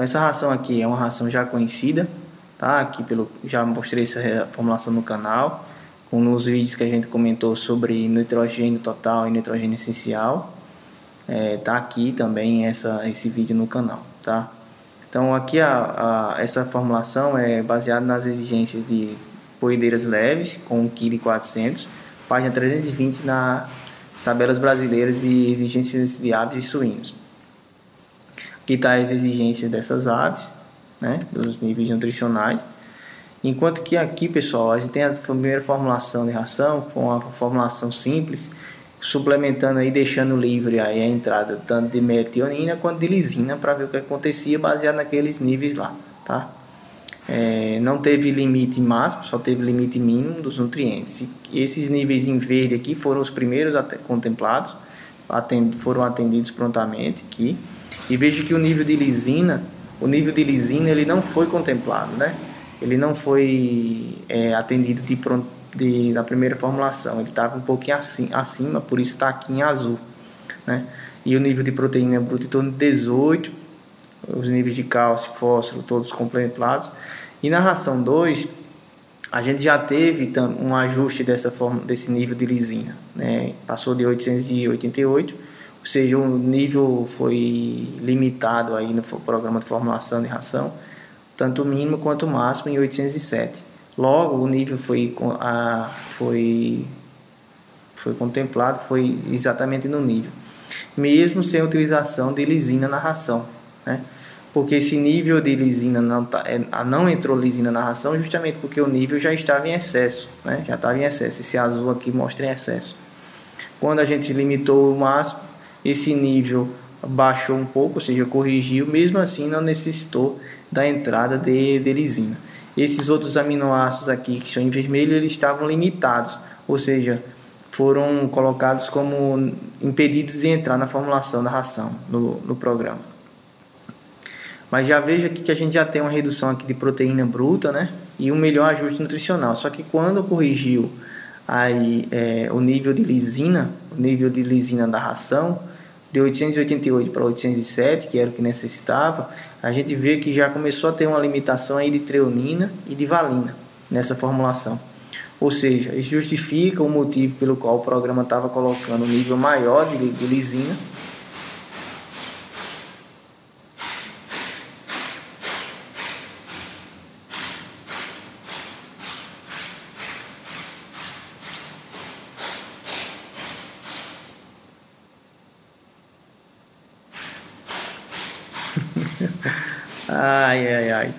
Então essa ração aqui é uma ração já conhecida, tá? Aqui pelo já mostrei essa formulação no canal, com nos vídeos que a gente comentou sobre nitrogênio total e nitrogênio essencial. É, tá aqui também essa esse vídeo no canal, tá? Então aqui a, a essa formulação é baseada nas exigências de poedeiras leves com 1,4 kg, página 320 nas tabelas brasileiras de exigências de aves e suínos. Aqui está as exigências dessas aves, né, dos níveis nutricionais. Enquanto que aqui, pessoal, a gente tem a primeira formulação de ração, com uma formulação simples, suplementando aí, deixando livre aí a entrada tanto de metionina quanto de lisina para ver o que acontecia baseado naqueles níveis lá, tá? É, não teve limite máximo, só teve limite mínimo dos nutrientes. E esses níveis em verde aqui foram os primeiros contemplados, atend foram atendidos prontamente aqui. E veja que o nível de lisina, o nível de lisina ele não foi contemplado, né? Ele não foi é, atendido de, de, na primeira formulação, ele estava um pouquinho acima, acima, por isso está aqui em azul, né? E o nível de proteína bruta em torno de 18, os níveis de cálcio, fósforo, todos contemplados. E na ração 2, a gente já teve um ajuste dessa forma, desse nível de lisina, né? Passou de 888 ou seja, o nível foi limitado aí no programa de formulação de ração, tanto o mínimo quanto o máximo em 807. Logo, o nível foi, a, foi, foi contemplado, foi exatamente no nível, mesmo sem utilização de lisina na ração, né? porque esse nível de lisina não, tá, é, não entrou lisina na ração justamente porque o nível já estava em excesso, né? já estava em excesso, esse azul aqui mostra em excesso. Quando a gente limitou o máximo, esse nível baixou um pouco, ou seja, corrigiu, mesmo assim não necessitou da entrada de, de lisina. Esses outros aminoácidos aqui que estão em vermelho, eles estavam limitados, ou seja, foram colocados como impedidos de entrar na formulação da ração no, no programa. Mas já veja aqui que a gente já tem uma redução aqui de proteína bruta, né? E um melhor ajuste nutricional. Só que quando corrigiu aí, é, o nível de lisina, o nível de lisina da ração, de 888 para 807, que era o que necessitava, a gente vê que já começou a ter uma limitação aí de treonina e de valina nessa formulação. Ou seja, isso justifica o motivo pelo qual o programa estava colocando um nível maior de, de lisina ai, ai, ai.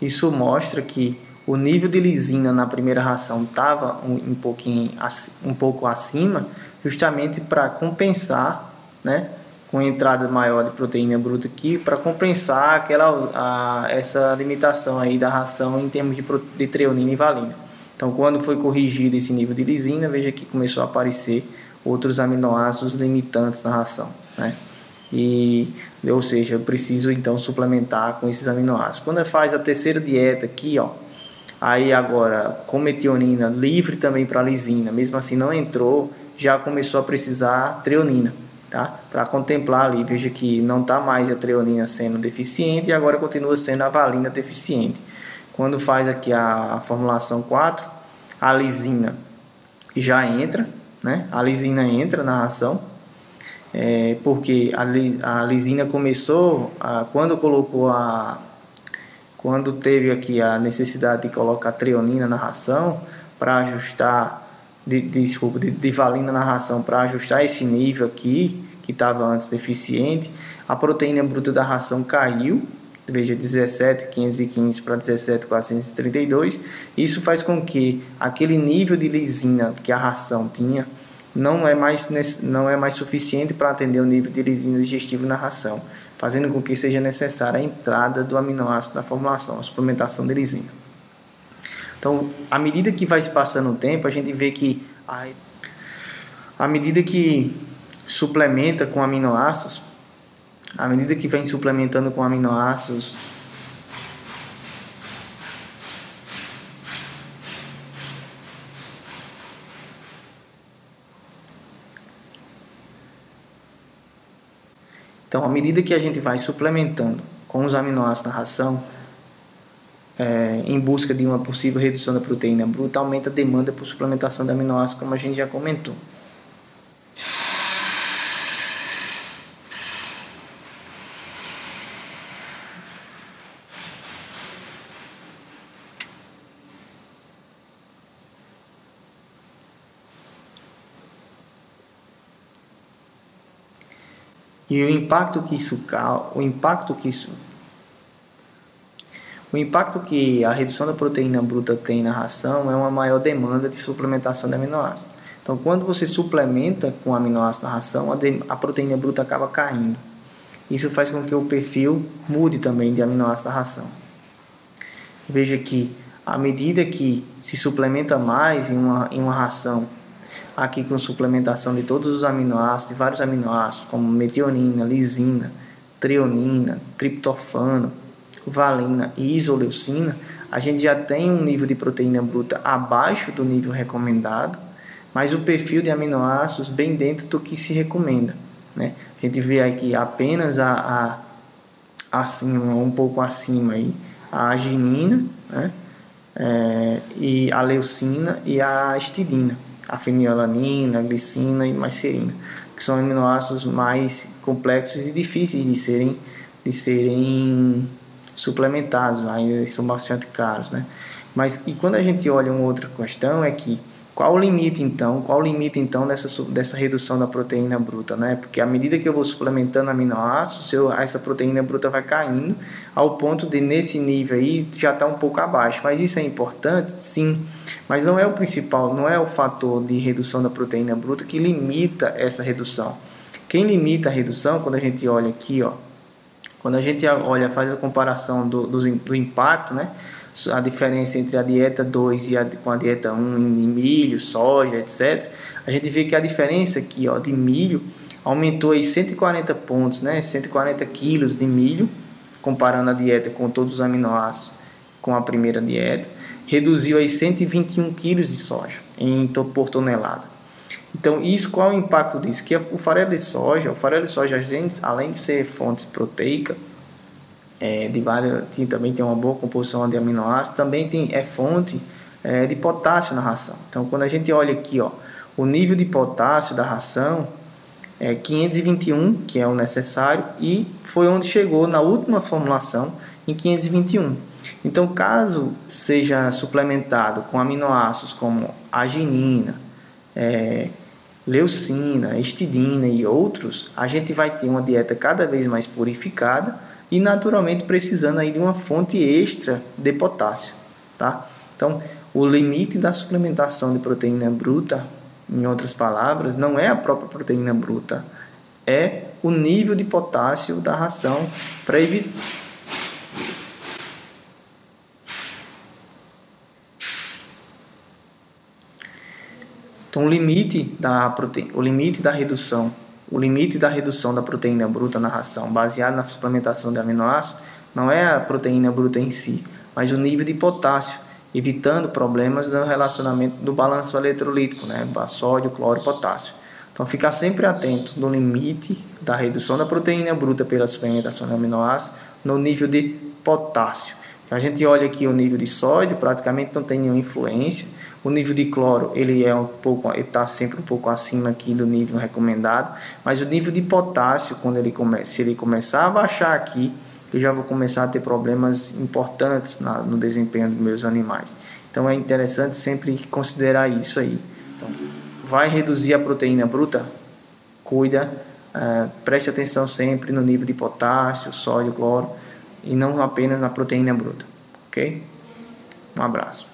Isso mostra que o nível de lisina na primeira ração estava um, pouquinho, um pouco acima, justamente para compensar né, com entrada maior de proteína bruta aqui para compensar aquela a, essa limitação aí da ração em termos de, de treonina e valina. Então, quando foi corrigido esse nível de lisina, veja que começou a aparecer outros aminoácidos limitantes na ração, né? E, ou seja, eu preciso então suplementar com esses aminoácidos. Quando faz a terceira dieta aqui, ó, aí agora com metionina livre também para lisina, mesmo assim não entrou, já começou a precisar treonina tá? Para contemplar ali, veja que não está mais a treonina sendo deficiente e agora continua sendo a valina deficiente. Quando faz aqui a, formulação 4, a lisina já entra, né? A lisina entra na ração, é, porque a, a lisina começou, a, quando colocou a quando teve aqui a necessidade de colocar treonina na ração para ajustar de, desculpa, de, de valina na ração para ajustar esse nível aqui, que estava antes deficiente, a proteína bruta da ração caiu, veja 17,515 para 17,432. Isso faz com que aquele nível de lisina que a ração tinha não é mais, não é mais suficiente para atender o nível de lisina digestivo na ração, fazendo com que seja necessária a entrada do aminoácido na formulação, a suplementação de lisina. Então, à medida que vai se passando o tempo, a gente vê que a, à medida que suplementa com aminoácidos, à medida que vem suplementando com aminoácidos, Então, à medida que a gente vai suplementando com os aminoácidos da ração, é, em busca de uma possível redução da proteína bruta, aumenta a demanda por suplementação de aminoácidos, como a gente já comentou. E o impacto que isso o impacto que isso o impacto que a redução da proteína bruta tem na ração é uma maior demanda de suplementação de aminoácidos. Então, quando você suplementa com aminoácidos na ração, a, de, a proteína bruta acaba caindo. Isso faz com que o perfil mude também de aminoácidos da ração. Veja que à medida que se suplementa mais em uma, em uma ração aqui com suplementação de todos os aminoácidos, vários aminoácidos, como metionina, lisina, treonina, triptofano, valina e isoleucina, a gente já tem um nível de proteína bruta abaixo do nível recomendado, mas o perfil de aminoácidos bem dentro do que se recomenda. Né? A gente vê aqui apenas a, a acima, um pouco acima aí, a arginina, né? É, e a leucina e a histidina a fenilalanina, a glicina e macerina, que são aminoácidos mais complexos e difíceis de serem, de serem suplementados, ainda são bastante caros, né? Mas e quando a gente olha uma outra questão é que qual o limite então? Qual o limite então dessa, dessa redução da proteína bruta, né? Porque à medida que eu vou suplementando aminoácidos, eu, essa proteína bruta vai caindo ao ponto de nesse nível aí já está um pouco abaixo. Mas isso é importante, sim. Mas não é o principal, não é o fator de redução da proteína bruta que limita essa redução. Quem limita a redução, quando a gente olha aqui, ó, quando a gente olha, faz a comparação do, do, do impacto, né? a diferença entre a dieta 2 e a, com a dieta 1 um, em milho, soja, etc., a gente vê que a diferença aqui ó, de milho aumentou aí 140 pontos, né, 140 quilos de milho, comparando a dieta com todos os aminoácidos com a primeira dieta, reduziu aí 121 quilos de soja em, por tonelada. Então, isso qual é o impacto disso? Que o farelo de soja, o farelo de soja, além de ser fonte proteica, é, de várias, também tem uma boa composição de aminoácidos, também tem, é fonte é, de potássio na ração. Então, quando a gente olha aqui, ó, o nível de potássio da ração é 521, que é o necessário, e foi onde chegou na última formulação em 521. Então, caso seja suplementado com aminoácidos como arginina, é, leucina, histidina e outros, a gente vai ter uma dieta cada vez mais purificada e naturalmente precisando aí de uma fonte extra de potássio, tá? Então, o limite da suplementação de proteína bruta, em outras palavras, não é a própria proteína bruta, é o nível de potássio da ração para evitar Então, o limite da prote... o limite da redução o limite da redução da proteína bruta na ração, baseado na suplementação de aminoácidos, não é a proteína bruta em si, mas o nível de potássio, evitando problemas no relacionamento do balanço eletrolítico, né? sódio, cloro, potássio. Então, ficar sempre atento no limite da redução da proteína bruta pela suplementação de aminoácidos no nível de potássio. A gente olha aqui o nível de sódio, praticamente não tem nenhuma influência. O nível de cloro, ele é um pouco, está sempre um pouco acima aqui do nível recomendado, mas o nível de potássio, quando ele se ele começar a baixar aqui, eu já vou começar a ter problemas importantes na, no desempenho dos meus animais. Então é interessante sempre considerar isso aí. Então, vai reduzir a proteína bruta? Cuida, uh, preste atenção sempre no nível de potássio, sódio, cloro e não apenas na proteína bruta, ok? Um abraço.